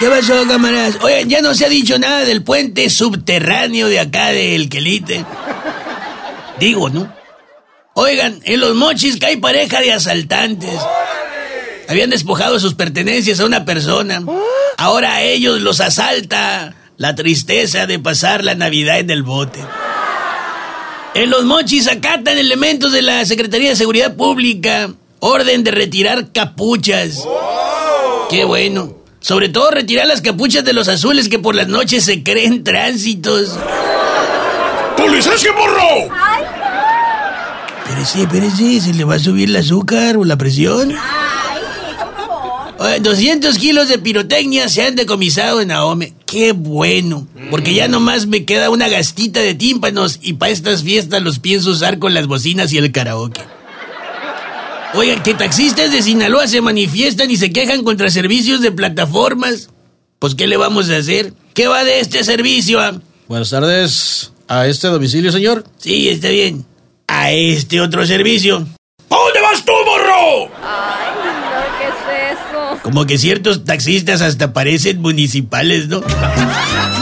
¿Qué pasó, camaradas? Oigan, ya no se ha dicho nada del puente subterráneo de acá del Quelite. Digo, ¿no? Oigan, en los mochis hay pareja de asaltantes. Habían despojado sus pertenencias a una persona. Ahora a ellos los asalta la tristeza de pasar la Navidad en el bote. En los mochis acatan elementos de la Secretaría de Seguridad Pública. Orden de retirar capuchas. Qué bueno. Sobre todo retirar las capuchas de los azules que por las noches se creen tránsitos. ¡Tu licencia, morro! Espérese, espérese, ¿se le va a subir el azúcar o la presión? Oye, 200 kilos de pirotecnia se han decomisado en Ahome. ¡Qué bueno! Porque ya nomás me queda una gastita de tímpanos y para estas fiestas los pienso usar con las bocinas y el karaoke. Oigan, que taxistas de Sinaloa se manifiestan y se quejan contra servicios de plataformas. Pues, ¿qué le vamos a hacer? ¿Qué va de este servicio? ah? Buenas tardes. ¿A este domicilio, señor? Sí, está bien. A este otro servicio. ¿A dónde vas tú, morro? Ay, no, ¿qué es eso? Como que ciertos taxistas hasta parecen municipales, ¿no?